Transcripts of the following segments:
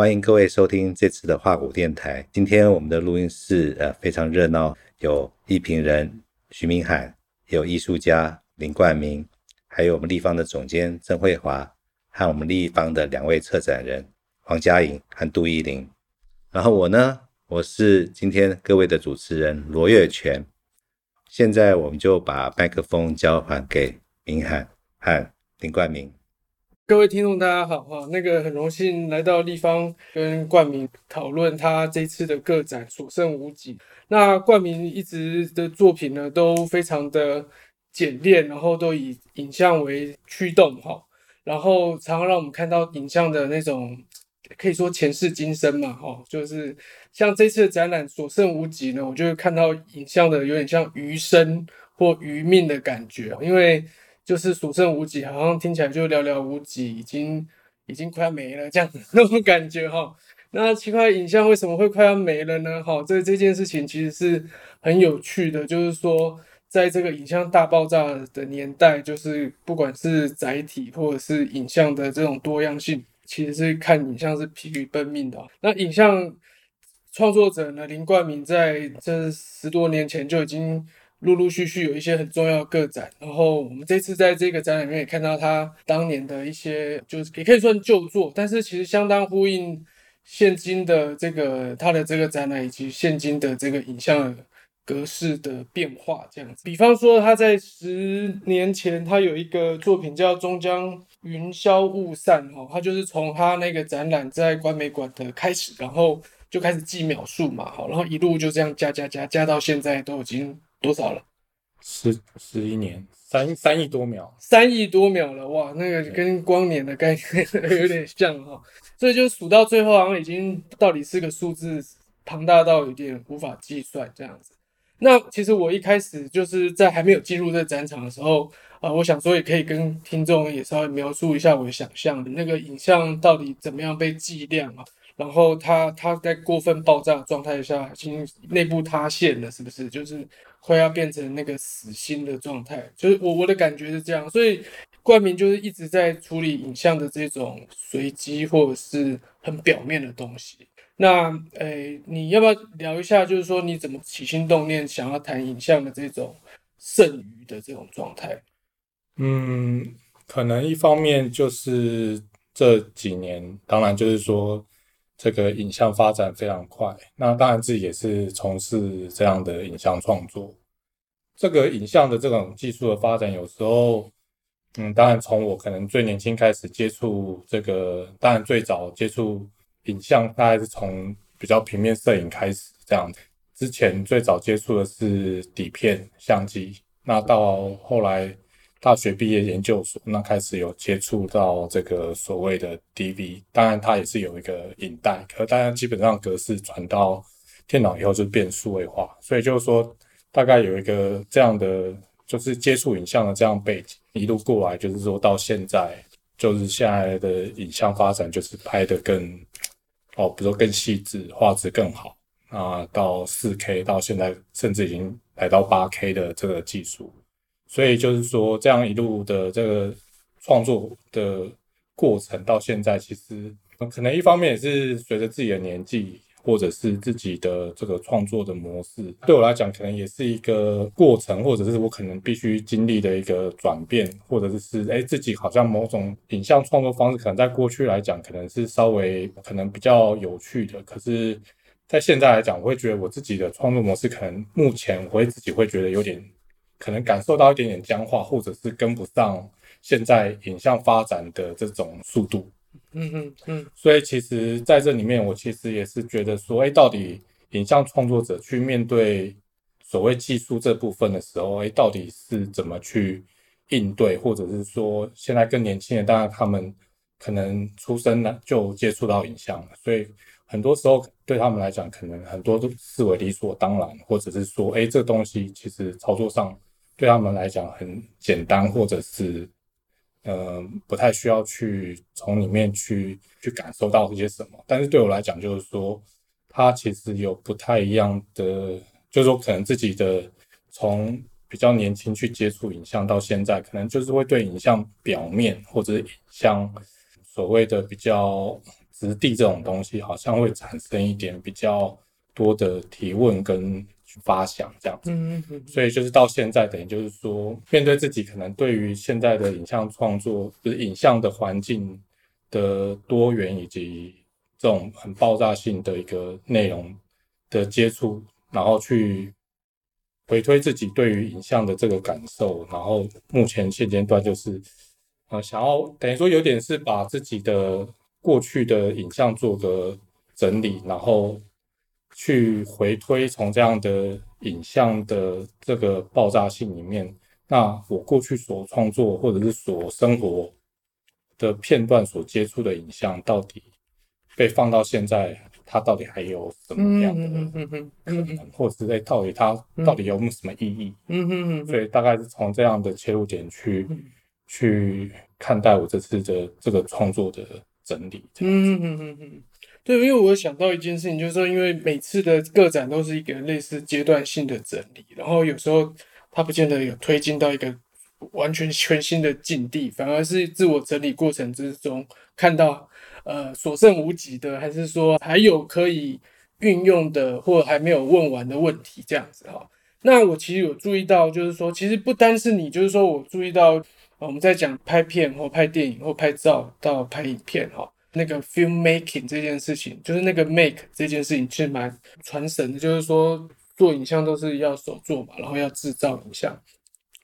欢迎各位收听这次的画谷电台。今天我们的录音室呃非常热闹，有艺评人徐明海，有艺术家林冠明，还有我们立方的总监曾慧华，和我们立方的两位策展人黄佳颖和杜依玲。然后我呢，我是今天各位的主持人罗月全。现在我们就把麦克风交还给明海和林冠明。各位听众，大家好哈！那个很荣幸来到立方跟冠名讨论他这次的个展《所剩无几》。那冠名一直的作品呢，都非常的简练，然后都以影像为驱动哈，然后常常让我们看到影像的那种可以说前世今生嘛哈，就是像这次的展览《所剩无几》呢，我就会看到影像的有点像余生或余命的感觉，因为。就是所剩无几，好像听起来就寥寥无几，已经已经快要没了这样 那种感觉哈。那奇怪影像为什么会快要没了呢？哈，这这件事情其实是很有趣的，就是说在这个影像大爆炸的年代，就是不管是载体或者是影像的这种多样性，其实是看影像是疲于奔命的。那影像创作者呢，林冠铭在这十多年前就已经。陆陆续续有一些很重要的个展，然后我们这次在这个展览里面也看到他当年的一些，就是也可以算旧作，但是其实相当呼应现今的这个他的这个展览以及现今的这个影像格式的变化这样子。比方说他在十年前，他有一个作品叫《终将云消雾散》哈，他就是从他那个展览在观美馆的开始，然后就开始计秒数嘛，好，然后一路就这样加加加加到现在都已经。多少了？十十一年，三三亿多秒，三亿多秒了哇！那个跟光年的概念有点像哈，所以就数到最后，好像已经到底是个数字庞大到有点无法计算这样子。那其实我一开始就是在还没有进入这个展场的时候啊、呃，我想说也可以跟听众也稍微描述一下我的想象，那个影像到底怎么样被计量啊？然后它它在过分爆炸的状态下，已经内部塌陷了，是不是？就是快要变成那个死心的状态。就是我我的感觉是这样，所以冠名就是一直在处理影像的这种随机或者是很表面的东西。那诶，你要不要聊一下？就是说你怎么起心动念想要谈影像的这种剩余的这种状态？嗯，可能一方面就是这几年，当然就是说。这个影像发展非常快，那当然自己也是从事这样的影像创作。这个影像的这种技术的发展，有时候，嗯，当然从我可能最年轻开始接触这个，当然最早接触影像，大概是从比较平面摄影开始这样子。之前最早接触的是底片相机，那到后来。大学毕业研究所，那开始有接触到这个所谓的 DV，当然它也是有一个影带，可当然基本上格式转到电脑以后就变数位化，所以就是说大概有一个这样的就是接触影像的这样背景，一路过来就是说到现在，就是现在的影像发展就是拍的更哦，比如说更细致，画质更好啊，到 4K，到现在甚至已经来到 8K 的这个技术。所以就是说，这样一路的这个创作的过程到现在，其实可能一方面也是随着自己的年纪，或者是自己的这个创作的模式，对我来讲，可能也是一个过程，或者是我可能必须经历的一个转变，或者是诶自己好像某种影像创作方式，可能在过去来讲，可能是稍微可能比较有趣的，可是在现在来讲，我会觉得我自己的创作模式，可能目前我会自己会觉得有点。可能感受到一点点僵化，或者是跟不上现在影像发展的这种速度。嗯嗯嗯。所以其实在这里面，我其实也是觉得说，哎，到底影像创作者去面对所谓技术这部分的时候，哎，到底是怎么去应对，或者是说，现在更年轻的，当然他们可能出生呢就接触到影像了，所以很多时候。对他们来讲，可能很多都视为理所当然，或者是说，哎，这个东西其实操作上对他们来讲很简单，或者是，呃，不太需要去从里面去去感受到一些什么。但是对我来讲，就是说，它其实有不太一样的，就是说，可能自己的从比较年轻去接触影像到现在，可能就是会对影像表面或者影像所谓的比较。质地这种东西，好像会产生一点比较多的提问跟发想这样子。嗯嗯。所以就是到现在，等于就是说，面对自己可能对于现在的影像创作，就是影像的环境的多元以及这种很爆炸性的一个内容的接触，然后去。回推自己对于影像的这个感受，然后目前现阶段就是，呃，想要等于说有点是把自己的过去的影像做个整理，然后去回推从这样的影像的这个爆炸性里面，那我过去所创作或者是所生活的片段所接触的影像，到底被放到现在。它到底还有什么样的可能，或者是在到底它到底有没有什么意义？嗯嗯嗯。所以大概是从这样的切入点去去看待我这次的这个创作的整理。嗯嗯嗯嗯。对，因为我想到一件事情，就是说，因为每次的个展都是一个类似阶段性的整理，然后有时候它不见得有推进到一个完全全新的境地，反而是自我整理过程之中看到。呃，所剩无几的，还是说还有可以运用的，或还没有问完的问题，这样子哈。那我其实有注意到，就是说，其实不单是你，就是说我注意到，我们在讲拍片或拍电影或拍照到拍影片哈，那个 film making 这件事情，就是那个 make 这件事情其实蛮传神的，就是说做影像都是要手做嘛，然后要制造影像，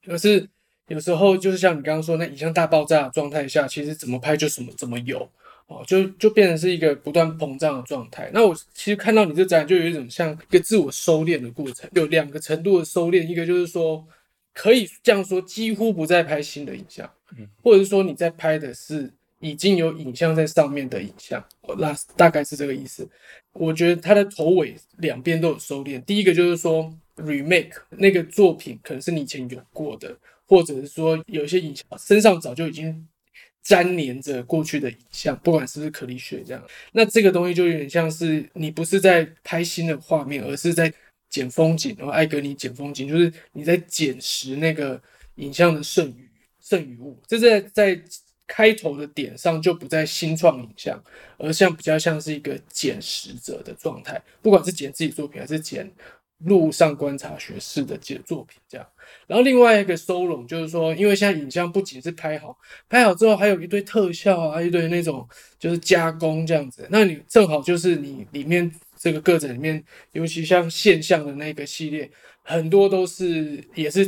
可是有时候就是像你刚刚说，那影像大爆炸的状态下，其实怎么拍就什么怎么有。哦，就就变成是一个不断膨胀的状态。那我其实看到你这展，就有一种像一个自我收敛的过程，有两个程度的收敛。一个就是说，可以这样说，几乎不再拍新的影像，或者是说你在拍的是已经有影像在上面的影像。那大概是这个意思。我觉得它的头尾两边都有收敛。第一个就是说，remake 那个作品可能是你以前有过的，或者是说有一些影像身上早就已经。粘连着过去的影像，不管是不是可力学这样，那这个东西就有点像是你不是在拍新的画面，而是在捡风景，然后艾格尼捡风景，就是你在捡拾那个影像的剩余剩余物。这在在开头的点上就不再新创影像，而像比较像是一个捡拾者的状态，不管是捡自己作品还是捡。路上观察学士的这作品这样，然后另外一个收拢就是说，因为现在影像不仅是拍好，拍好之后还有一堆特效啊，一堆那种就是加工这样子。那你正好就是你里面这个个展里面，尤其像现象的那个系列，很多都是也是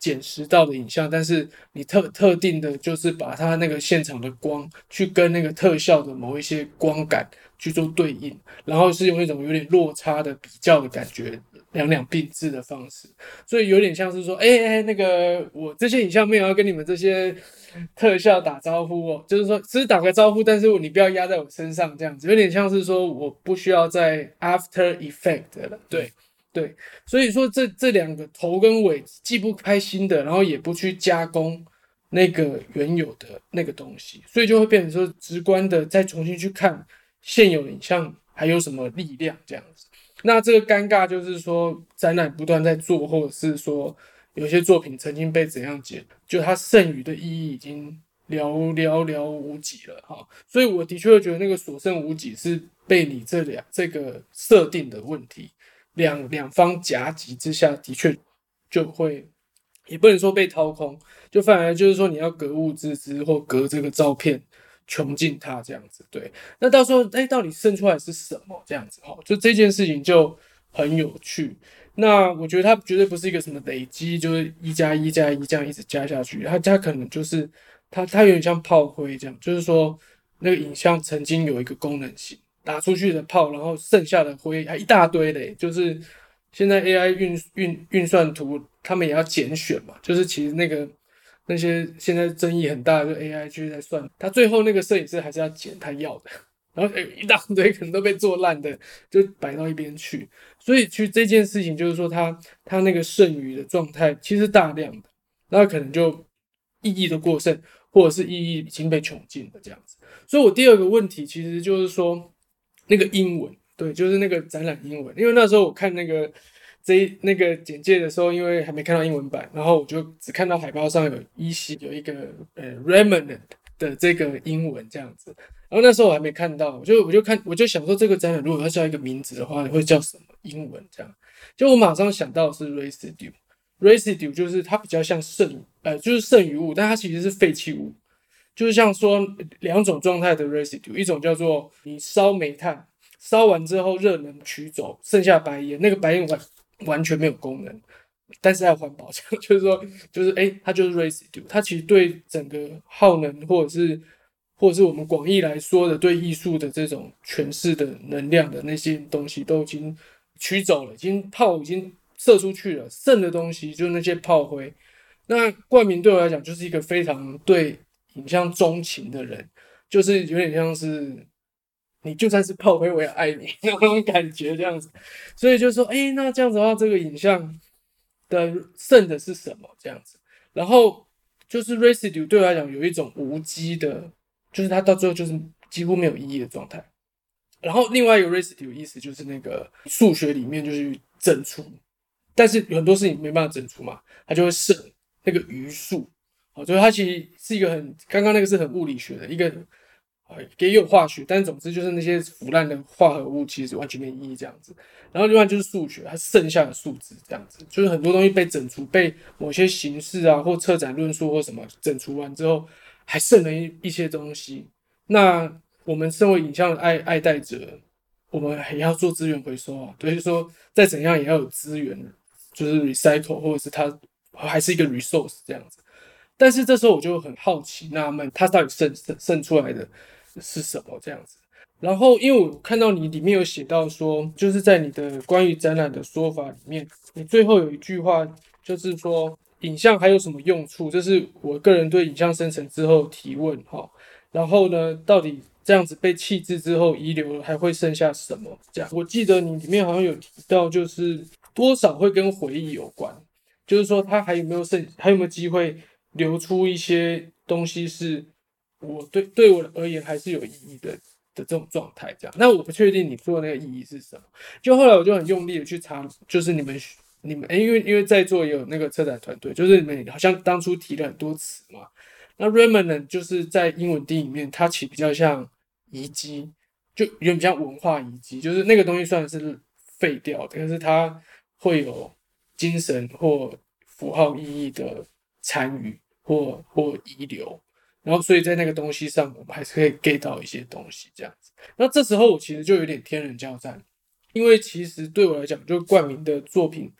捡拾到的影像，但是你特特定的就是把它那个现场的光去跟那个特效的某一些光感去做对应，然后是用一种有点落差的比较的感觉。两两并置的方式，所以有点像是说，哎、欸、哎、那个我这些影像没有要跟你们这些特效打招呼哦，就是说只是打个招呼，但是你不要压在我身上这样子，有点像是说我不需要再 After Effect 了，对对，所以说这这两个头跟尾既不拍新的，然后也不去加工那个原有的那个东西，所以就会变成说直观的再重新去看现有影像还有什么力量这样子。那这个尴尬就是说，展览不断在做，或者是说有些作品曾经被怎样解，就它剩余的意义已经寥寥寥无几了哈。所以我的确会觉得那个所剩无几是被你这两这个设定的问题，两两方夹击之下的确就会，也不能说被掏空，就反而就是说你要格物致知或格这个照片。穷尽它这样子，对，那到时候哎、到底生出来是什么这样子哈？就这件事情就很有趣。那我觉得它绝对不是一个什么累积，就是一加一加一这样一直加下去，它它可能就是它它有点像炮灰这样，就是说那个影像曾经有一个功能性，打出去的炮，然后剩下的灰还一大堆嘞。就是现在 AI 运运运算图，他们也要拣选嘛，就是其实那个。那些现在争议很大的，AI 去在算，他最后那个摄影师还是要捡他要的，然后一大堆可能都被做烂的，就摆到一边去。所以其实这件事情就是说他，他他那个剩余的状态其实大量的，那可能就意义的过剩，或者是意义已经被穷尽了这样子。所以我第二个问题其实就是说，那个英文，对，就是那个展览英文，因为那时候我看那个。这那个简介的时候，因为还没看到英文版，然后我就只看到海报上有依稀有一个呃 remnant 的这个英文这样子。然后那时候我还没看到，我就我就看我就想说这个展览如果要叫一个名字的话，会叫什么英文这样？就我马上想到是 residue，residue 就是它比较像剩呃就是剩余物，但它其实是废弃物，就是像说两种状态的 residue，一种叫做你烧煤炭烧完之后热能取走剩下白烟，那个白烟完完全没有功能，但是还环保，就是说就是哎、它就是 residue，它其实对整个耗能或者是。或者是我们广义来说的对艺术的这种诠释的能量的那些东西都已经取走了，已经炮已经射出去了，剩的东西就是那些炮灰。那冠名对我来讲就是一个非常对影像钟情的人，就是有点像是你就算是炮灰我也爱你 那种感觉这样子。所以就说，哎、那这样子的话，这个影像的剩的是什么这样子？然后就是 residue 对我来讲有一种无机的。就是它到最后就是几乎没有意义的状态，然后另外一个 residue 意思就是那个数学里面就是整除，但是有很多事情没办法整除嘛，它就会剩那个余数，哦，所以它其实是一个很刚刚那个是很物理学的一个，呃，也有化学，但总之就是那些腐烂的化合物其实完全没意义这样子，然后另外就是数学，它剩下的数字这样子，就是很多东西被整除，被某些形式啊或策展论述或什么整除完之后。还剩了一一些东西，那我们身为影像的爱爱戴者，我们还要做资源回收啊。所以说，再怎样也要有资源，就是 recycle 或者是它还是一个 resource 这样子。但是这时候我就很好奇纳闷，它到底剩剩剩出来的是什么这样子？然后因为我看到你里面有写到说，就是在你的关于展览的说法里面，你最后有一句话就是说。影像还有什么用处？这是我个人对影像生成之后提问哈。然后呢，到底这样子被弃置之后遗留还会剩下什么？这样，我记得你里面好像有提到，就是多少会跟回忆有关，就是说它还有没有剩，还有没有机会留出一些东西，是我对对我而言还是有意义的的这种状态。这样，那我不确定你做那个意义是什么。就后来我就很用力的去查，就是你们。你们诶，因为因为在座也有那个策展团队，就是你们好像当初提了很多词嘛。那 remnant 就是在英文定义里面，它其实比较像遗迹，就有点像文化遗迹，就是那个东西算是废掉的，但是它会有精神或符号意义的参与或或遗留。然后所以在那个东西上，我们还是可以 get 到一些东西这样子。那这时候我其实就有点天人交战，因为其实对我来讲，就冠名的作品。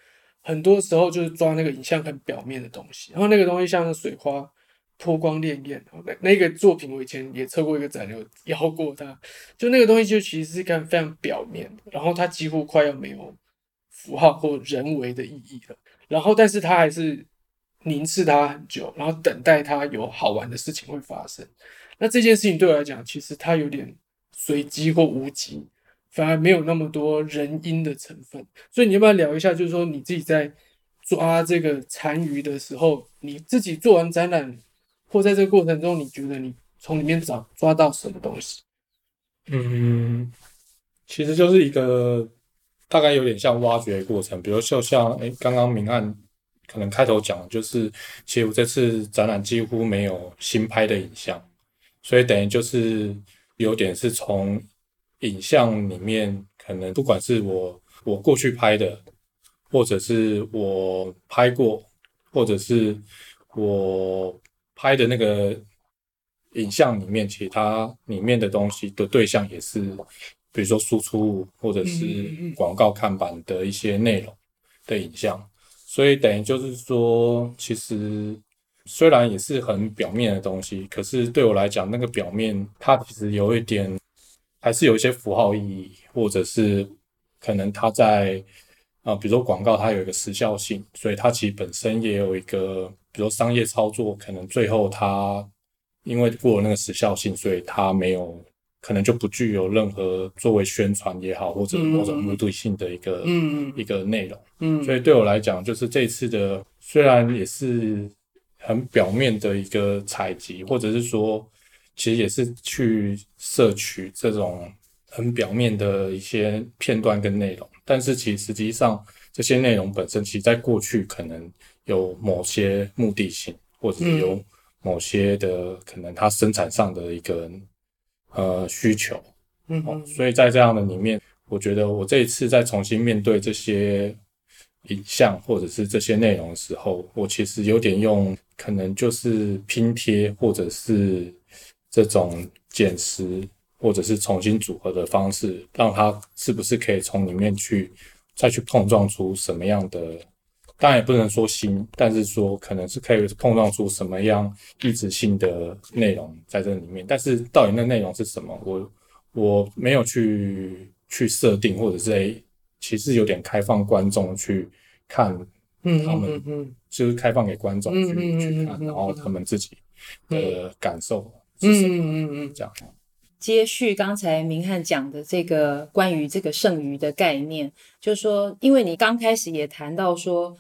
很多时候就是抓那个影像很表面的东西，然后那个东西像是水花波光潋滟，那那个作品我以前也测过一个展，有摇过它，就那个东西就其实是看非常表面的，然后它几乎快要没有符号或人为的意义了，然后但是它还是凝视它很久，然后等待它有好玩的事情会发生。那这件事情对我来讲，其实它有点随机或无机。反而没有那么多人因的成分，所以你要不要聊一下？就是说你自己在抓这个残余的时候，你自己做完展览，或在这个过程中，你觉得你从里面找抓到什么东西？嗯，其实就是一个大概有点像挖掘的过程，比如就像诶刚刚明暗可能开头讲的，就是其实我这次展览几乎没有新拍的影像，所以等于就是有点是从。影像里面可能不管是我我过去拍的，或者是我拍过，或者是我拍的那个影像里面，其他里面的东西的对象也是，比如说输出物或者是广告看板的一些内容的影像，所以等于就是说，其实虽然也是很表面的东西，可是对我来讲，那个表面它其实有一点。还是有一些符号意义，或者是可能它在啊、比如说广告，它有一个时效性，所以它其实本身也有一个，比如说商业操作，可能最后它因为过了那个时效性，所以它没有，可能就不具有任何作为宣传也好，或者某种目的性的一个嗯一个内容。嗯，所以对我来讲，就是这次的虽然也是很表面的一个采集，或者是说。其实也是去摄取这种很表面的一些片段跟内容，但是其实实际上这些内容本身，其实在过去可能有某些目的性，或者是有某些的可能它生产上的一个呃需求。嗯，哦，所以在这样的里面，我觉得我这一次再重新面对这些影像或者是这些内容的时候，我其实有点用可能就是拼贴或者是这种剪实或者是重新组合的方式，让它是不是可以从里面去再去碰撞出什么样的，当然也不能说新，但是说可能是可以碰撞出什么样异质性的内容在这里面，但是到底那内容是什么，我。我没有去去设定，或者是诶，其实有点开放观众去看，嗯，他们就是开放给观众去去看，然后他们自己的感受是什么，嗯嗯嗯，这样。接续刚才明翰讲的这个关于这个剩余的概念，就是说，因为你刚开始也谈到说，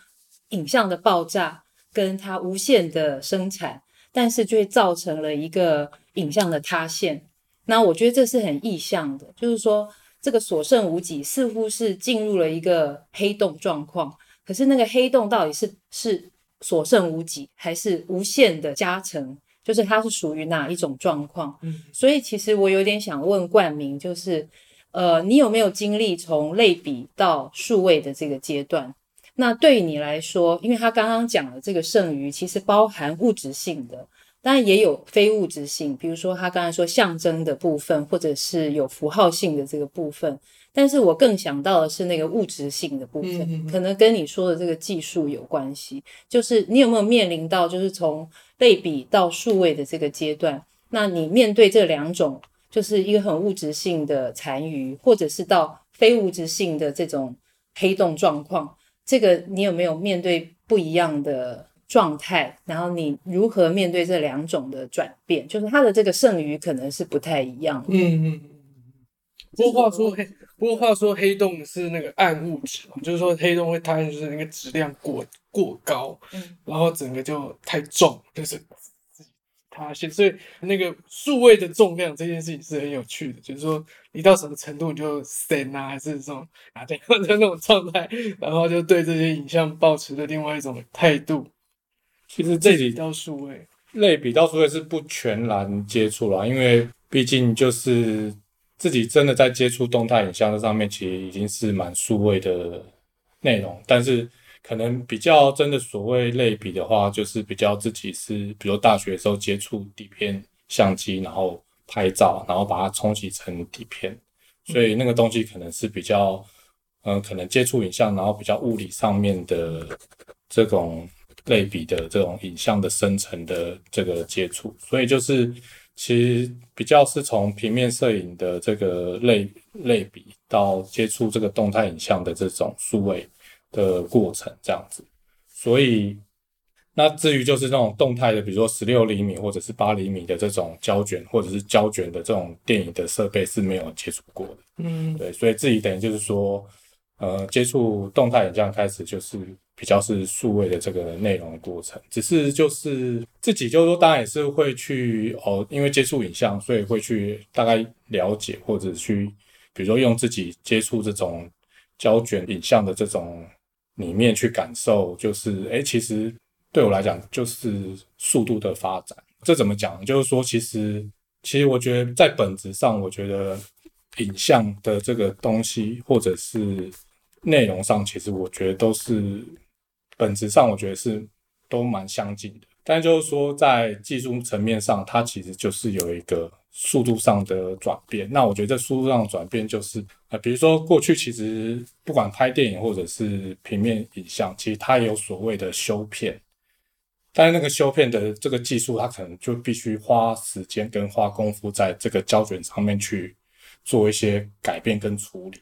影像的爆炸跟它无限的生产，但是就会造成了一个影像的塌陷。那我觉得这是很意象的，就是说这个所剩无几，似乎是进入了一个黑洞状况。可是那个黑洞到底是是所剩无几，还是无限的加成？就是它是属于哪一种状况？嗯，所以其实我有点想问冠名，就是呃，你有没有经历从类比到数位的这个阶段？那对于你来说，因为他刚刚讲的这个剩余，其实包含物质性的。当然也有非物质性，比如说他刚才说象征的部分，或者是有符号性的这个部分。但是我更想到的是那个物质性的部分，嗯、可能跟你说的这个技术有关系。就是你有没有面临到，就是从类比到数位的这个阶段？那你面对这两种，就是一个很物质性的残余，或者是到非物质性的这种黑洞状况，这个你有没有面对不一样的？状态，然后你如何面对这两种的转变？就是它的这个剩余可能是不太一样的。嗯嗯。不过话说黑，不过话说黑洞是那个暗物质，就是说黑洞会塌，就是那个质量过过高，嗯，然后整个就太重，就是塌陷。所以那个数位的重量这件事情是很有趣的，就是说你到什么程度你就散啊，还是这种啊这样的那种状态，然后就对这些影像保持的另外一种态度。其实这里到数位类比到数位是不全然接触啦，因为毕竟就是自己真的在接触动态影像这上面，其实已经是蛮数位的内容。但是可能比较真的所谓类比的话，就是比较自己是，比如大学的时候接触底片相机，然后拍照，然后把它冲洗成底片，所以那个东西可能是比较，嗯、呃，可能接触影像，然后比较物理上面的这种。类比的这种影像的生成的这个接触，所以就是其实比较是从平面摄影的这个类类比到接触这个动态影像的这种数位的过程这样子。所以那至于就是那种动态的，比如说十六厘米或者是八厘米的这种胶卷或者是胶卷的这种电影的设备是没有接触过的。嗯，对，所以自己等于就是说，呃，接触动态影像开始就是。比较是数位的这个内容的过程，只是就是自己就是说，当然也是会去哦，因为接触影像，所以会去大概了解或者去，比如说用自己接触这种胶卷影像的这种里面去感受，就是诶，其实对我来讲就是速度的发展。这怎么讲？就是说，其实其实我觉得在本质上，我觉得影像的这个东西或者是内容上，其实我觉得都是。本质上，我觉得是都蛮相近的，但就是说，在技术层面上，它其实就是有一个速度上的转变。那我觉得这速度上的转变就是，呃，比如说过去其实不管拍电影或者是平面影像，其实它也有所谓的修片，但是那个修片的这个技术，它可能就必须花时间跟花功夫在这个胶卷上面去做一些改变跟处理。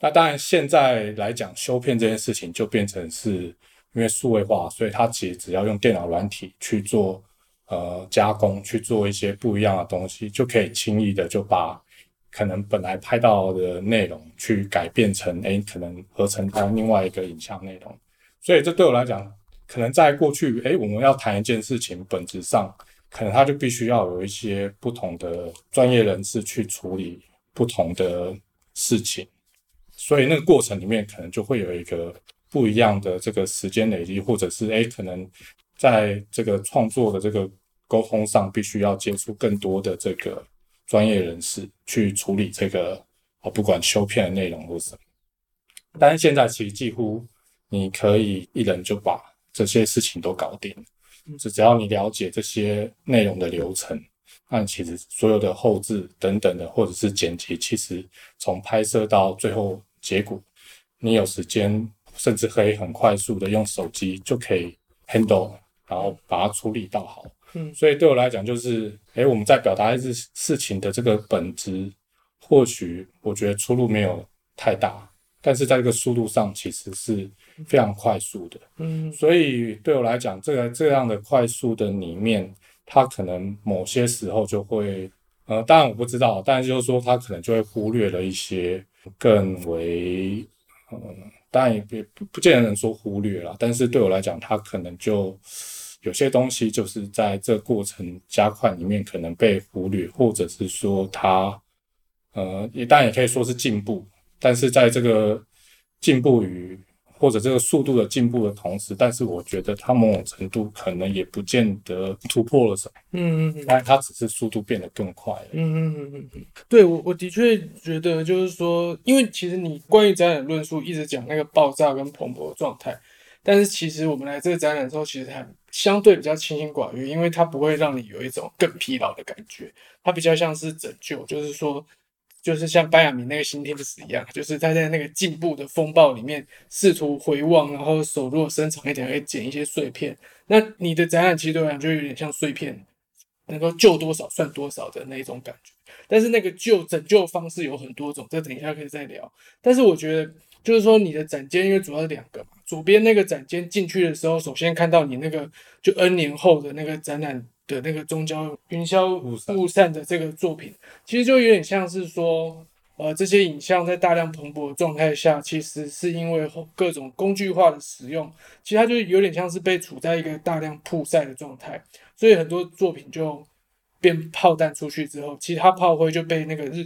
那当然，现在来讲修片这件事情就变成是。因为数位化，所以它其实只要用电脑软体去做呃加工，去做一些不一样的东西，就可以轻易的就把可能本来拍到的内容去改变成诶，可能合成它另外一个影像内容。所以这对我来讲，可能在过去诶，我们要谈一件事情，本质上可能它就必须要有一些不同的专业人士去处理不同的事情，所以那个过程里面可能就会有一个。不一样的这个时间累积，或者是诶，可能在这个创作的这个沟通上，必须要接触更多的这个专业人士去处理这个啊，不管修片的内容或什么。但是现在其实几乎你可以一人就把这些事情都搞定，只只要你了解这些内容的流程，那其实所有的后置等等的，或者是剪辑，其实从拍摄到最后结果，你有时间，甚至可以很快速的用手机就可以 handle，然后把它处理到好。嗯，所以对我来讲，就是，诶，我们在表达事事情的这个本质，或许我觉得出入没有太大，但是在这个速度上其实是非常快速的。嗯，所以对我来讲，这个这样的快速的里面，它可能某些时候就会，呃，当然我不知道，但是就是说，它可能就会忽略了一些更为，嗯，当然也也不不见得能说忽略了，但是对我来讲，它可能就。有些东西就是在这过程加快里面可能被忽略，或者是说它，呃，也当然也可以说是进步，但是在这个进步与或者这个速度的进步的同时，但是我觉得它某种程度可能也不见得突破了什么，嗯嗯嗯，但它只是速度变得更快了，嗯嗯嗯嗯嗯，对我我的确觉得就是说，因为其实你关于展览论述一直讲那个爆炸跟蓬勃的状态。但是其实我们来这个展览的时候，其实它相对比较清心寡欲，因为它不会让你有一种更疲劳的感觉，它比较像是拯救，就是说，就是像班雅明那个新天使一样，就是他在那个进步的风暴里面试图回望，然后手如果伸长一点，会捡一些碎片。那你的展览其实对我来讲就有点像碎片，能够救多少算多少的那种感觉。但是那个救拯救方式有很多种，这等一下可以再聊。但是我觉得。就是说，你的展间因为主要是两个嘛，左边那个展间进去的时候，首先看到你那个就 N 年后的那个展览的那个中焦云霄雾散的这个作品，其实就有点像是说，呃，这些影像在大量蓬勃的状态下，其实是因为各种工具化的使用，其实它就有点像是被处在一个大量曝晒的状态，所以很多作品就变炮弹出去之后，其他炮灰就被那个日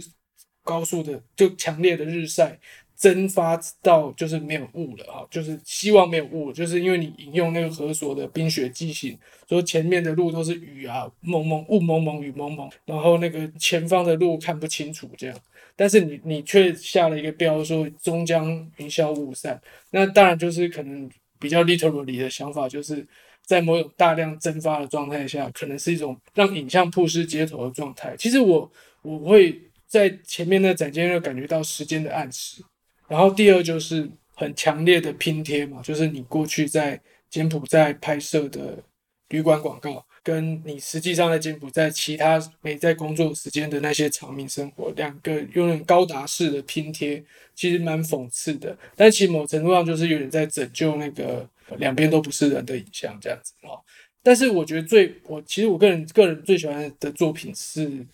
高速的就强烈的日晒。蒸发到就是没有雾了哈，就是希望没有雾，就是因为你引用那个何所的冰雪记行，说前面的路都是雨啊，蒙蒙雾蒙蒙雨蒙蒙，然后那个前方的路看不清楚这样，但是你你却下了一个标说终将云消雾散，那当然就是可能比较 literally 的想法，就是在某种大量蒸发的状态下，可能是一种让影像曝湿街头的状态。其实我我会在前面的展间又感觉到时间的暗示。然后第二就是很强烈的拼贴嘛，就是你过去在柬埔寨拍摄的旅馆广告，跟你实际上在柬埔寨其他没在工作时间的那些常民生活，两个用那种高达式的拼贴，其实蛮讽刺的。但其实某程度上就是有点在拯救那个两边都不是人的影像这样子哦。但是我觉得最我其实我个人个人最喜欢的作品是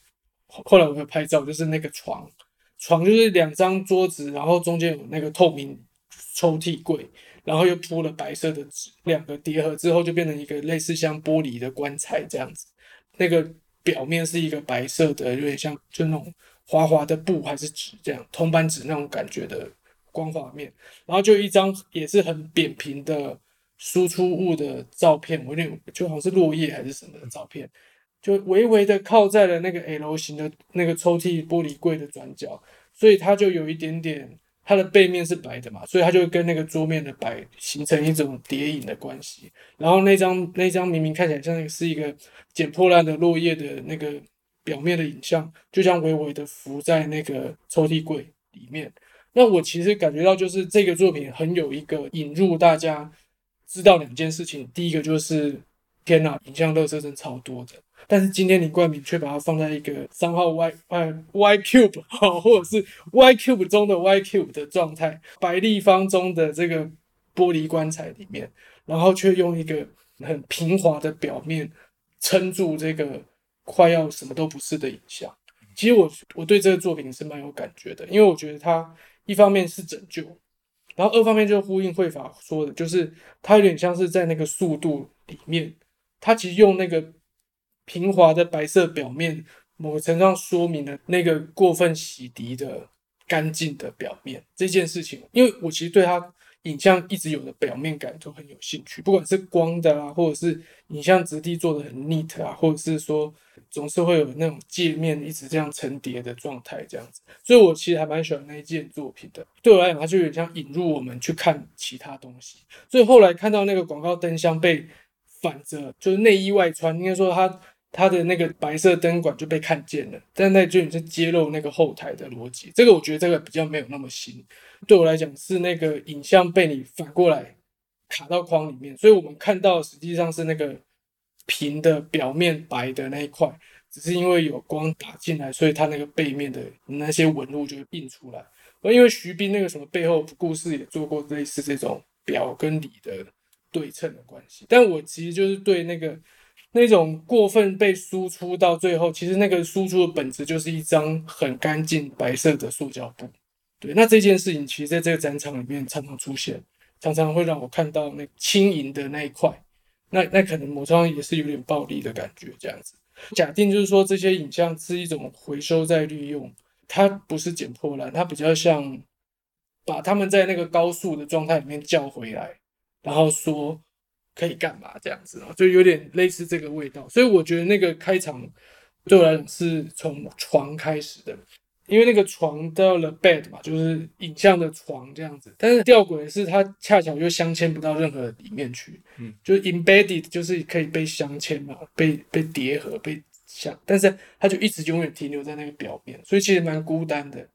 后来我会拍照，就是那个床。床就是两张桌子，然后中间有那个透明抽屉柜，然后又铺了白色的纸，两个叠合之后就变成一个类似像玻璃的棺材这样子。那个表面是一个白色的，有点像就那种滑滑的布还是纸这样，铜板纸那种感觉的光滑面。然后就一张也是很扁平的输出物的照片，我有点就好像是落叶还是什么的照片。就微微的靠在了那个 L 型的那个抽屉玻璃柜的转角，所以它就有一点点，它的背面是白的嘛，所以它就跟那个桌面的白形成一种叠影的关系。然后那张那张明明看起来像是一个捡破烂的落叶的那个表面的影像，就像微微的浮在那个抽屉柜里面。那我其实感觉到就是这个作品很有一个引入大家知道两件事情，第一个就是天哪，影像乐色真超多的。但是今天林冠铭却把它放在一个三号 Y 呃 Y cube 哈，或者是 Y cube 中的 Y cube 的状态，白立方中的这个玻璃棺材里面，然后却用一个很平滑的表面撑住这个快要什么都不是的影像。其实我我对这个作品是蛮有感觉的，因为我觉得它一方面是拯救，然后二方面就呼应慧法说的，就是它有点像是在那个速度里面，它其实用那个。平滑的白色表面，某个程度上说明了那个过分洗涤的干净的表面这件事情。因为我其实对它影像一直有的表面感都很有兴趣，不管是光的啊，或者是影像质地做的很 neat 啊，或者是说总是会有那种界面一直这样层叠的状态这样子，所以我其实还蛮喜欢那一件作品的。对我来讲，它就有点像引入我们去看其他东西。所以后来看到那个广告灯箱被反着，就是内衣外穿，应该说它。它的那个白色灯管就被看见了，但那就是揭露那个后台的逻辑。这个我觉得这个比较没有那么新，对我来讲是那个影像被你反过来卡到框里面，所以我们看到实际上是那个屏的表面白的那一块，只是因为有光打进来，所以它那个背面的那些纹路就会印出来。而因为徐斌那个什么背后故事也做过类似这种表跟里的对称的关系，但我其实就是对那个。那种过分被输出到最后，其实那个输出的本质就是一张很干净白色的塑胶布。对，那这件事情其实在这个展场里面常常出现，常常会让我看到那轻盈的那一块。那那可能某方也是有点暴力的感觉，这样子。假定就是说这些影像是一种回收再利用，它不是捡破烂，它比较像把他们在那个高速的状态里面叫回来，然后说。可以干嘛这样子啊？就有点类似这个味道，所以我觉得那个开场对我来讲是从床开始的，因为那个床到了 bed 嘛，就是影像的床这样子。但是吊诡的是，它恰巧又镶嵌不到任何里面去，嗯，就是 embedded，就是可以被镶嵌嘛，被被叠合，被像，但是它就一直永远停留在那个表面，所以其实蛮孤单的。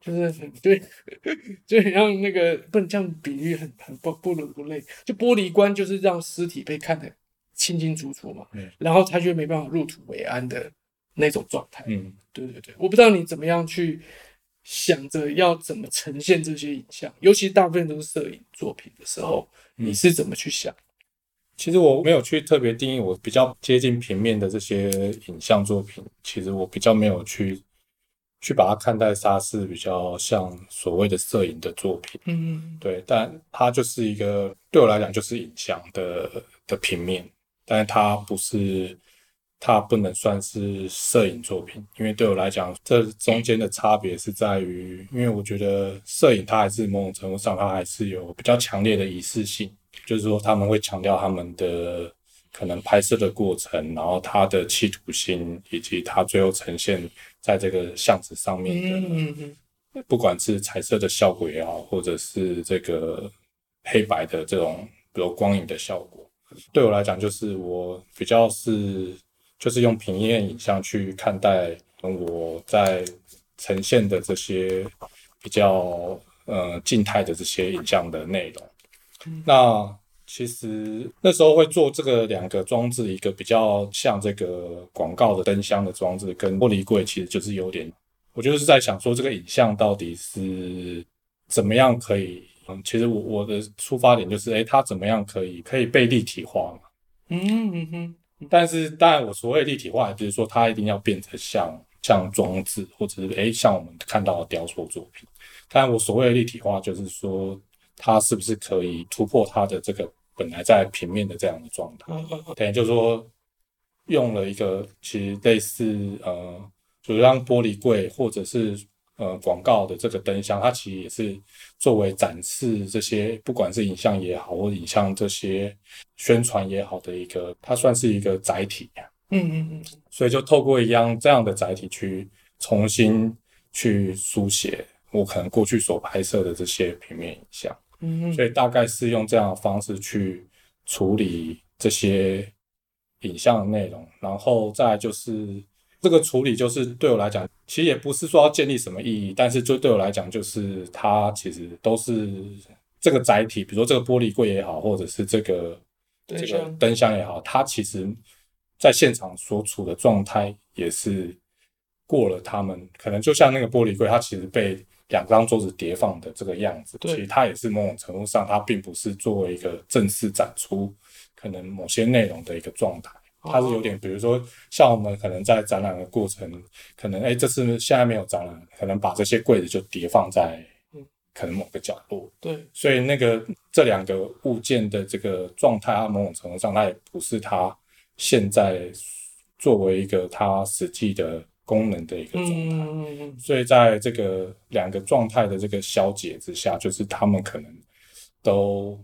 就是很 对，就很像那个不能这样比喻，很很不不伦不类。就玻璃棺就是让尸体被看得清清楚楚嘛，嗯，然后他就没办法入土为安的那种状态。嗯，对对对，我不知道你怎么样去想着要怎么呈现这些影像，尤其大部分都是摄影作品的时候，你是怎么去想？其实我没有去特别定义，我比较接近平面的这些影像作品，其实我比较没有去。去把它看待，它是比较像所谓的摄影的作品，嗯，对，但它就是一个对我来讲就是影像的的平面，但是它不是，它不能算是摄影作品，因为对我来讲，这中间的差别是在于，因为我觉得摄影它还是某种程度上，它还是有比较强烈的仪式性，就是说他们会强调他们的可能拍摄的过程，然后它的企图心，以及它最后呈现。在这个相纸上面的，不管是彩色的效果也好，或者是这个黑白的这种比如光影的效果，对我来讲，就是我比较是就是用平面影像去看待我在呈现的这些比较呃静态的这些影像的内容。那其实那时候会做这个两个装置，一个比较像这个广告的灯箱的装置，跟玻璃柜，其实就是有点，我就是在想说这个影像到底是怎么样可以，嗯，其实我我的出发点就是，哎，它怎么样可以可以被立体化嘛？嗯嗯哼。但是当然，我所谓立体化，也不是说它一定要变成像像装置，或者是哎像我们看到的雕塑作品。但我所谓的立体化，就是说它是不是可以突破它的这个。本来在平面的这样的状态，等于就是说用了一个其实类似呃，就是让玻璃柜或者是呃广告的这个灯箱，它其实也是作为展示这些不管是影像也好，或者影像这些宣传也好的一个，它算是一个载体。嗯嗯嗯。所以就透过一样这样的载体去重新去书写我可能过去所拍摄的这些平面影像。嗯，所以大概是用这样的方式去处理这些影像的内容，然后再就是这个处理，就是对我来讲，其实也不是说要建立什么意义，但是就对我来讲，就是它其实都是这个载体，比如说这个玻璃柜也好，或者是这个这个灯箱也好，它其实在现场所处的状态也是过了他们，可能就像那个玻璃柜，它其实被。两张桌子叠放的这个样子，其实它也是某种程度上，它并不是作为一个正式展出可能某些内容的一个状态，它是有点，比如说像我们可能在展览的过程，可能哎、欸，这次现在没有展览，可能把这些柜子就叠放在可能某个角落，对，所以那个这两个物件的这个状态，它某种程度上，它也不是它现在作为一个它实际的。功能的一个状态，所以在这个两个状态的这个消解之下，就是他们可能都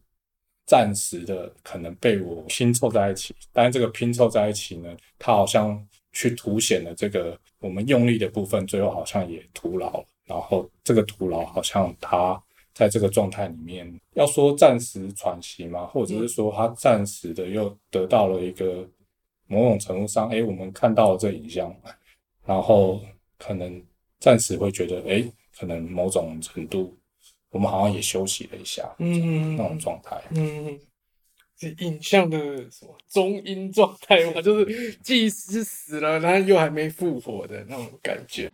暂时的可能被我拼凑在一起，但是这个拼凑在一起呢，它好像去凸显了这个我们用力的部分，最后好像也徒劳了。然后这个徒劳好像它在这个状态里面，要说暂时喘息吗？或者是说它暂时的又得到了一个某种程度上，哎，我们看到了这影像，然后可能暂时会觉得，哎。可能某种程度，我们好像也休息了一下，嗯，那种状态，嗯，是影像的什么中阴状态嘛，就是既是死了，然后又还没复活的那种感觉。